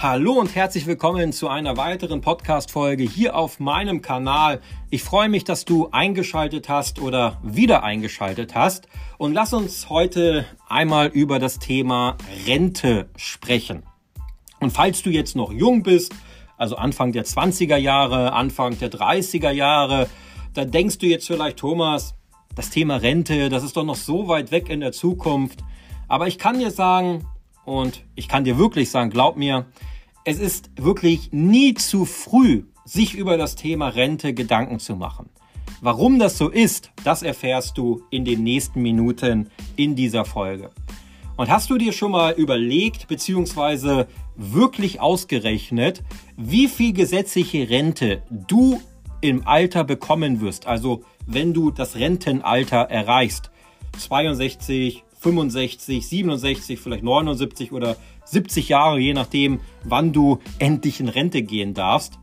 Hallo und herzlich willkommen zu einer weiteren Podcast-Folge hier auf meinem Kanal. Ich freue mich, dass du eingeschaltet hast oder wieder eingeschaltet hast. Und lass uns heute einmal über das Thema Rente sprechen. Und falls du jetzt noch jung bist, also Anfang der 20er Jahre, Anfang der 30er Jahre, dann denkst du jetzt vielleicht, Thomas, das Thema Rente, das ist doch noch so weit weg in der Zukunft. Aber ich kann dir sagen, und ich kann dir wirklich sagen, glaub mir, es ist wirklich nie zu früh, sich über das Thema Rente Gedanken zu machen. Warum das so ist, das erfährst du in den nächsten Minuten in dieser Folge. Und hast du dir schon mal überlegt bzw. wirklich ausgerechnet, wie viel gesetzliche Rente du im Alter bekommen wirst? Also wenn du das Rentenalter erreichst. 62, 65, 67, vielleicht 79 oder 70 Jahre, je nachdem, wann du endlich in Rente gehen darfst.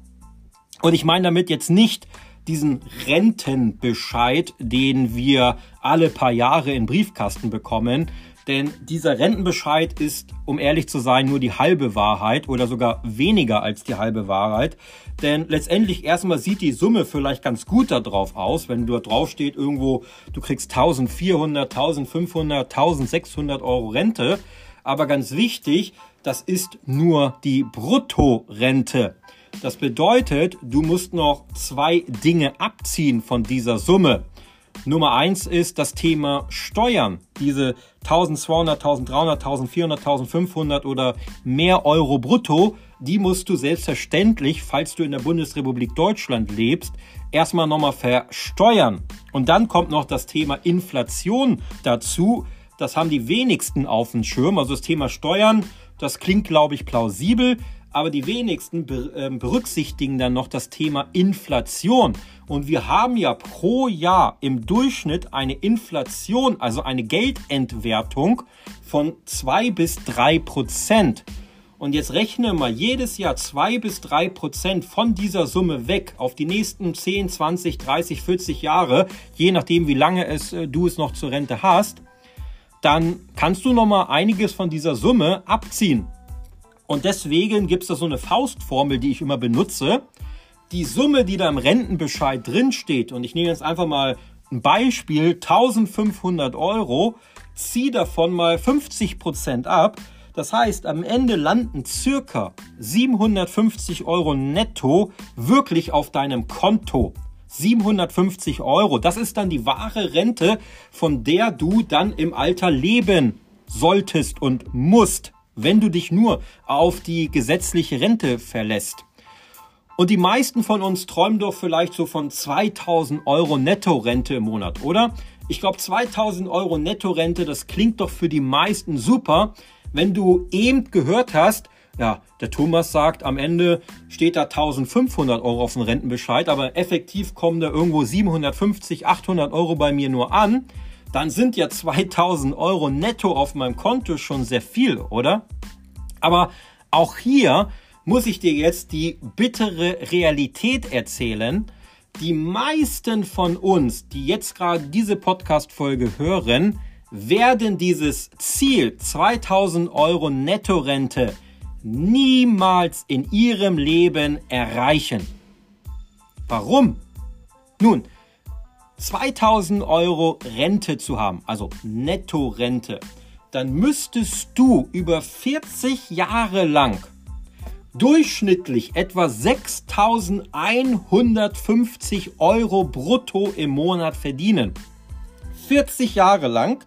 Und ich meine damit jetzt nicht diesen Rentenbescheid, den wir alle paar Jahre in Briefkasten bekommen, denn dieser Rentenbescheid ist, um ehrlich zu sein, nur die halbe Wahrheit oder sogar weniger als die halbe Wahrheit. Denn letztendlich erstmal sieht die Summe vielleicht ganz gut darauf aus, wenn dort draufsteht irgendwo, du kriegst 1400, 1500, 1600 Euro Rente. Aber ganz wichtig, das ist nur die Bruttorente. Das bedeutet, du musst noch zwei Dinge abziehen von dieser Summe. Nummer eins ist das Thema Steuern. Diese 1200, 1300, 1400, 1500 oder mehr Euro brutto, die musst du selbstverständlich, falls du in der Bundesrepublik Deutschland lebst, erstmal nochmal versteuern. Und dann kommt noch das Thema Inflation dazu. Das haben die wenigsten auf dem Schirm. Also das Thema Steuern, das klingt, glaube ich, plausibel aber die wenigsten ähm, berücksichtigen dann noch das Thema Inflation. Und wir haben ja pro Jahr im Durchschnitt eine Inflation, also eine Geldentwertung von zwei bis drei Prozent. Und jetzt rechne mal jedes Jahr zwei bis drei Prozent von dieser Summe weg auf die nächsten 10, 20, 30, 40 Jahre, je nachdem, wie lange es, äh, du es noch zur Rente hast. Dann kannst du noch mal einiges von dieser Summe abziehen. Und deswegen gibt es da so eine Faustformel, die ich immer benutze. Die Summe, die da im Rentenbescheid drinsteht, und ich nehme jetzt einfach mal ein Beispiel, 1500 Euro, zieh davon mal 50 Prozent ab. Das heißt, am Ende landen circa 750 Euro netto wirklich auf deinem Konto. 750 Euro. Das ist dann die wahre Rente, von der du dann im Alter leben solltest und musst wenn du dich nur auf die gesetzliche Rente verlässt. Und die meisten von uns träumen doch vielleicht so von 2000 Euro Nettorente im Monat, oder? Ich glaube, 2000 Euro Nettorente, das klingt doch für die meisten super. Wenn du eben gehört hast, ja, der Thomas sagt, am Ende steht da 1500 Euro auf dem Rentenbescheid, aber effektiv kommen da irgendwo 750, 800 Euro bei mir nur an dann sind ja 2000 Euro netto auf meinem Konto schon sehr viel, oder? Aber auch hier muss ich dir jetzt die bittere Realität erzählen. Die meisten von uns, die jetzt gerade diese Podcast-Folge hören, werden dieses Ziel 2000 Euro Nettorente niemals in ihrem Leben erreichen. Warum? Nun, 2000 Euro Rente zu haben, also Netto-Rente, dann müsstest du über 40 Jahre lang durchschnittlich etwa 6150 Euro brutto im Monat verdienen. 40 Jahre lang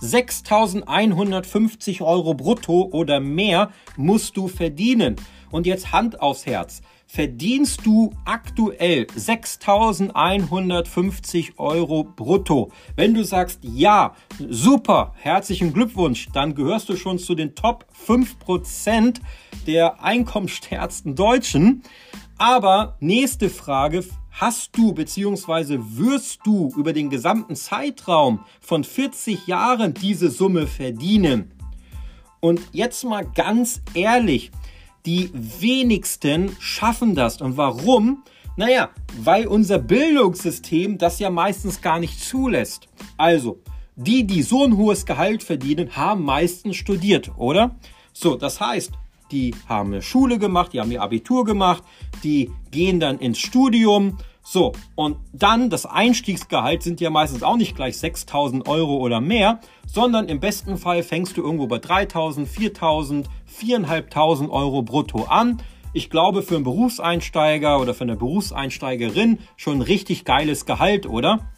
6150 Euro brutto oder mehr musst du verdienen. Und jetzt Hand aufs Herz verdienst du aktuell 6.150 Euro brutto. Wenn du sagst, ja, super, herzlichen Glückwunsch, dann gehörst du schon zu den Top 5% der einkommensstärksten Deutschen. Aber nächste Frage, hast du bzw. wirst du über den gesamten Zeitraum von 40 Jahren diese Summe verdienen? Und jetzt mal ganz ehrlich, die wenigsten schaffen das. Und warum? Naja, weil unser Bildungssystem das ja meistens gar nicht zulässt. Also, die, die so ein hohes Gehalt verdienen, haben meistens studiert, oder? So, das heißt, die haben eine Schule gemacht, die haben ihr Abitur gemacht, die gehen dann ins Studium. So, und dann das Einstiegsgehalt sind ja meistens auch nicht gleich 6000 Euro oder mehr, sondern im besten Fall fängst du irgendwo bei 3000, 4000, 4500 Euro brutto an. Ich glaube, für einen Berufseinsteiger oder für eine Berufseinsteigerin schon ein richtig geiles Gehalt, oder?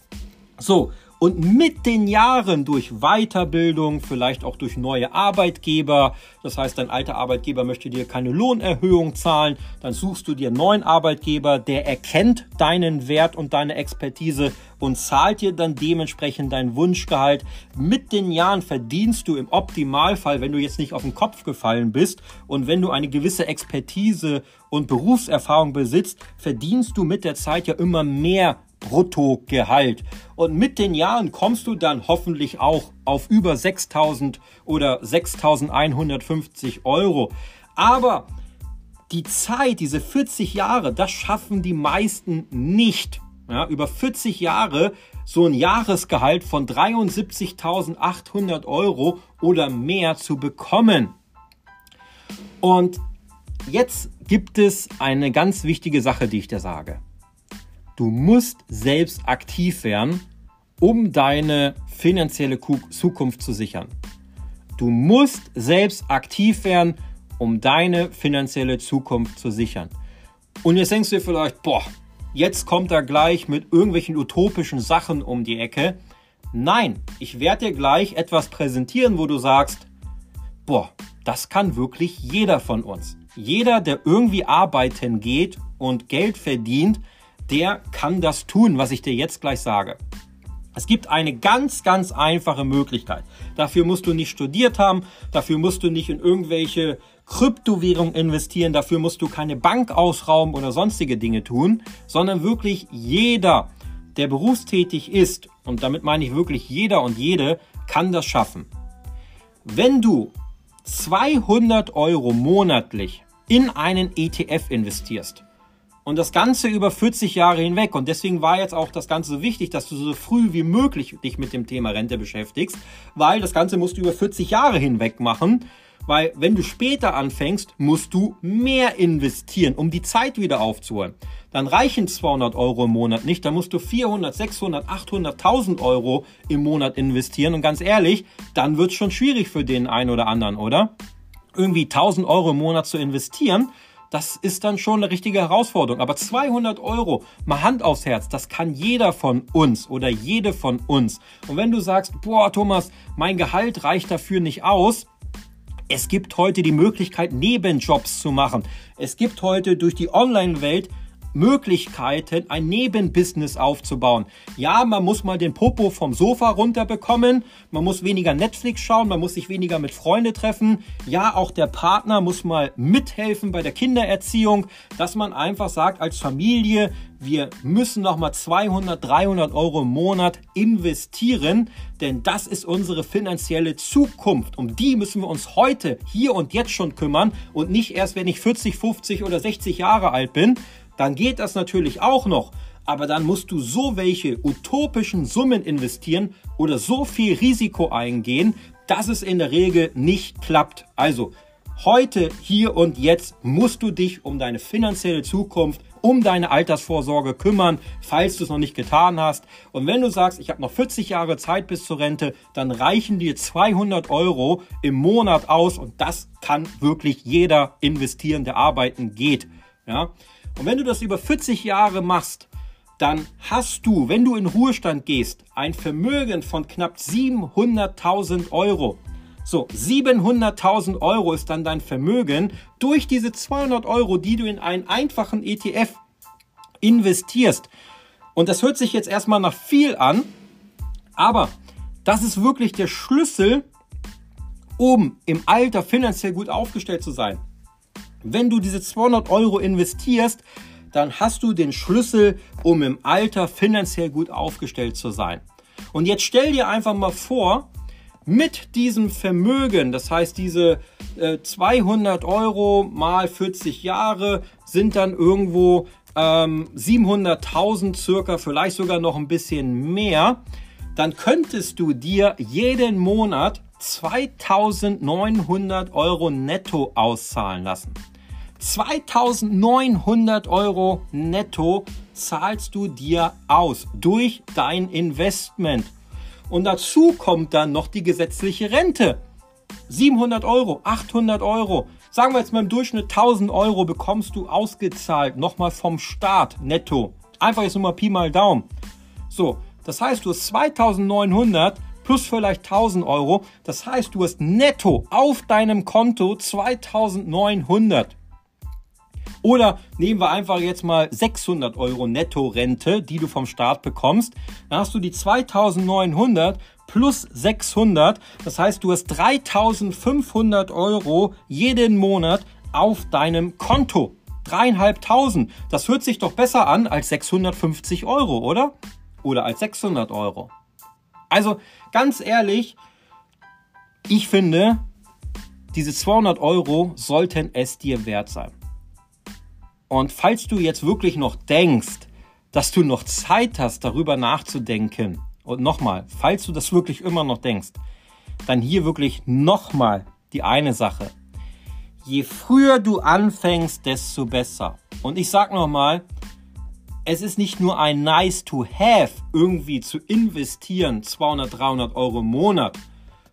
So, und mit den Jahren durch Weiterbildung, vielleicht auch durch neue Arbeitgeber, das heißt, dein alter Arbeitgeber möchte dir keine Lohnerhöhung zahlen, dann suchst du dir einen neuen Arbeitgeber, der erkennt deinen Wert und deine Expertise und zahlt dir dann dementsprechend dein Wunschgehalt. Mit den Jahren verdienst du im Optimalfall, wenn du jetzt nicht auf den Kopf gefallen bist und wenn du eine gewisse Expertise und Berufserfahrung besitzt, verdienst du mit der Zeit ja immer mehr Bruttogehalt. Und mit den Jahren kommst du dann hoffentlich auch auf über 6000 oder 6150 Euro. Aber die Zeit, diese 40 Jahre, das schaffen die meisten nicht. Ja, über 40 Jahre so ein Jahresgehalt von 73.800 Euro oder mehr zu bekommen. Und jetzt gibt es eine ganz wichtige Sache, die ich dir sage. Du musst selbst aktiv werden, um deine finanzielle Zukunft zu sichern. Du musst selbst aktiv werden, um deine finanzielle Zukunft zu sichern. Und jetzt denkst du dir vielleicht, boah, jetzt kommt er gleich mit irgendwelchen utopischen Sachen um die Ecke. Nein, ich werde dir gleich etwas präsentieren, wo du sagst, boah, das kann wirklich jeder von uns. Jeder, der irgendwie arbeiten geht und Geld verdient, der kann das tun, was ich dir jetzt gleich sage. Es gibt eine ganz, ganz einfache Möglichkeit. Dafür musst du nicht studiert haben, dafür musst du nicht in irgendwelche Kryptowährungen investieren, dafür musst du keine Bank ausrauben oder sonstige Dinge tun, sondern wirklich jeder, der berufstätig ist, und damit meine ich wirklich jeder und jede, kann das schaffen. Wenn du 200 Euro monatlich in einen ETF investierst, und das Ganze über 40 Jahre hinweg. Und deswegen war jetzt auch das Ganze so wichtig, dass du so früh wie möglich dich mit dem Thema Rente beschäftigst, weil das Ganze musst du über 40 Jahre hinweg machen. Weil wenn du später anfängst, musst du mehr investieren, um die Zeit wieder aufzuholen. Dann reichen 200 Euro im Monat nicht, dann musst du 400, 600, 800, 1000 Euro im Monat investieren. Und ganz ehrlich, dann wird es schon schwierig für den einen oder anderen, oder? Irgendwie 1000 Euro im Monat zu investieren, das ist dann schon eine richtige Herausforderung. Aber 200 Euro, mal Hand aufs Herz, das kann jeder von uns oder jede von uns. Und wenn du sagst, boah, Thomas, mein Gehalt reicht dafür nicht aus, es gibt heute die Möglichkeit, Nebenjobs zu machen. Es gibt heute durch die Online-Welt Möglichkeiten, ein Nebenbusiness aufzubauen. Ja, man muss mal den Popo vom Sofa runterbekommen, man muss weniger Netflix schauen, man muss sich weniger mit Freunden treffen. Ja, auch der Partner muss mal mithelfen bei der Kindererziehung, dass man einfach sagt als Familie, wir müssen nochmal 200, 300 Euro im Monat investieren, denn das ist unsere finanzielle Zukunft. Um die müssen wir uns heute, hier und jetzt schon kümmern und nicht erst, wenn ich 40, 50 oder 60 Jahre alt bin dann geht das natürlich auch noch. Aber dann musst du so welche utopischen Summen investieren oder so viel Risiko eingehen, dass es in der Regel nicht klappt. Also heute, hier und jetzt musst du dich um deine finanzielle Zukunft, um deine Altersvorsorge kümmern, falls du es noch nicht getan hast. Und wenn du sagst, ich habe noch 40 Jahre Zeit bis zur Rente, dann reichen dir 200 Euro im Monat aus und das kann wirklich jeder investieren, der arbeiten geht. Ja. Und wenn du das über 40 Jahre machst, dann hast du, wenn du in Ruhestand gehst, ein Vermögen von knapp 700.000 Euro. So, 700.000 Euro ist dann dein Vermögen durch diese 200 Euro, die du in einen einfachen ETF investierst. Und das hört sich jetzt erstmal nach viel an, aber das ist wirklich der Schlüssel, um im Alter finanziell gut aufgestellt zu sein. Wenn du diese 200 Euro investierst, dann hast du den Schlüssel, um im Alter finanziell gut aufgestellt zu sein. Und jetzt stell dir einfach mal vor, mit diesem Vermögen, das heißt diese äh, 200 Euro mal 40 Jahre sind dann irgendwo ähm, 700.000 circa, vielleicht sogar noch ein bisschen mehr, dann könntest du dir jeden Monat 2900 Euro netto auszahlen lassen. 2900 Euro netto zahlst du dir aus durch dein Investment. Und dazu kommt dann noch die gesetzliche Rente. 700 Euro, 800 Euro, sagen wir jetzt mal im Durchschnitt 1000 Euro bekommst du ausgezahlt, nochmal vom Staat netto. Einfach jetzt nur mal Pi mal Daumen. So, das heißt, du hast 2900 plus vielleicht 1000 Euro. Das heißt, du hast netto auf deinem Konto 2900. Oder nehmen wir einfach jetzt mal 600 Euro Netto-Rente, die du vom Staat bekommst. Dann hast du die 2900 plus 600. Das heißt, du hast 3500 Euro jeden Monat auf deinem Konto. Dreieinhalbtausend. Das hört sich doch besser an als 650 Euro, oder? Oder als 600 Euro. Also ganz ehrlich, ich finde, diese 200 Euro sollten es dir wert sein. Und falls du jetzt wirklich noch denkst, dass du noch Zeit hast, darüber nachzudenken, und nochmal, falls du das wirklich immer noch denkst, dann hier wirklich nochmal die eine Sache. Je früher du anfängst, desto besser. Und ich sag nochmal, es ist nicht nur ein nice to have, irgendwie zu investieren, 200, 300 Euro im Monat,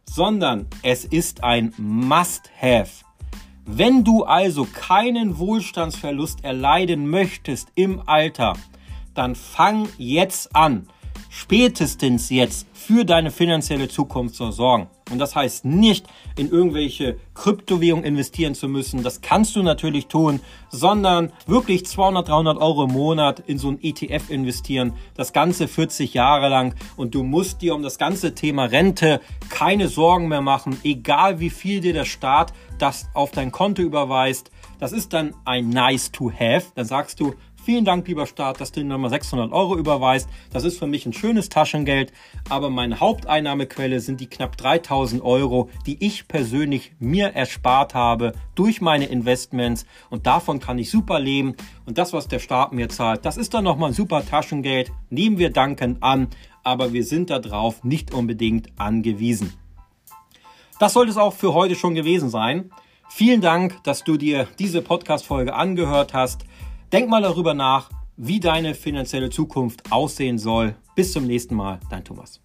sondern es ist ein must have. Wenn du also keinen Wohlstandsverlust erleiden möchtest im Alter, dann fang jetzt an, spätestens jetzt für deine finanzielle Zukunft zu sorgen. Und das heißt nicht, in irgendwelche Kryptowährungen investieren zu müssen. Das kannst du natürlich tun, sondern wirklich 200, 300 Euro im Monat in so ein ETF investieren. Das Ganze 40 Jahre lang. Und du musst dir um das ganze Thema Rente keine Sorgen mehr machen, egal wie viel dir der Staat das auf dein Konto überweist. Das ist dann ein nice to have. Dann sagst du, Vielen Dank, lieber Staat, dass du mir nochmal 600 Euro überweist. Das ist für mich ein schönes Taschengeld, aber meine Haupteinnahmequelle sind die knapp 3000 Euro, die ich persönlich mir erspart habe durch meine Investments und davon kann ich super leben und das, was der Staat mir zahlt, das ist dann nochmal ein super Taschengeld. Nehmen wir dankend an, aber wir sind darauf nicht unbedingt angewiesen. Das sollte es auch für heute schon gewesen sein. Vielen Dank, dass du dir diese Podcast-Folge angehört hast. Denk mal darüber nach, wie deine finanzielle Zukunft aussehen soll. Bis zum nächsten Mal, dein Thomas.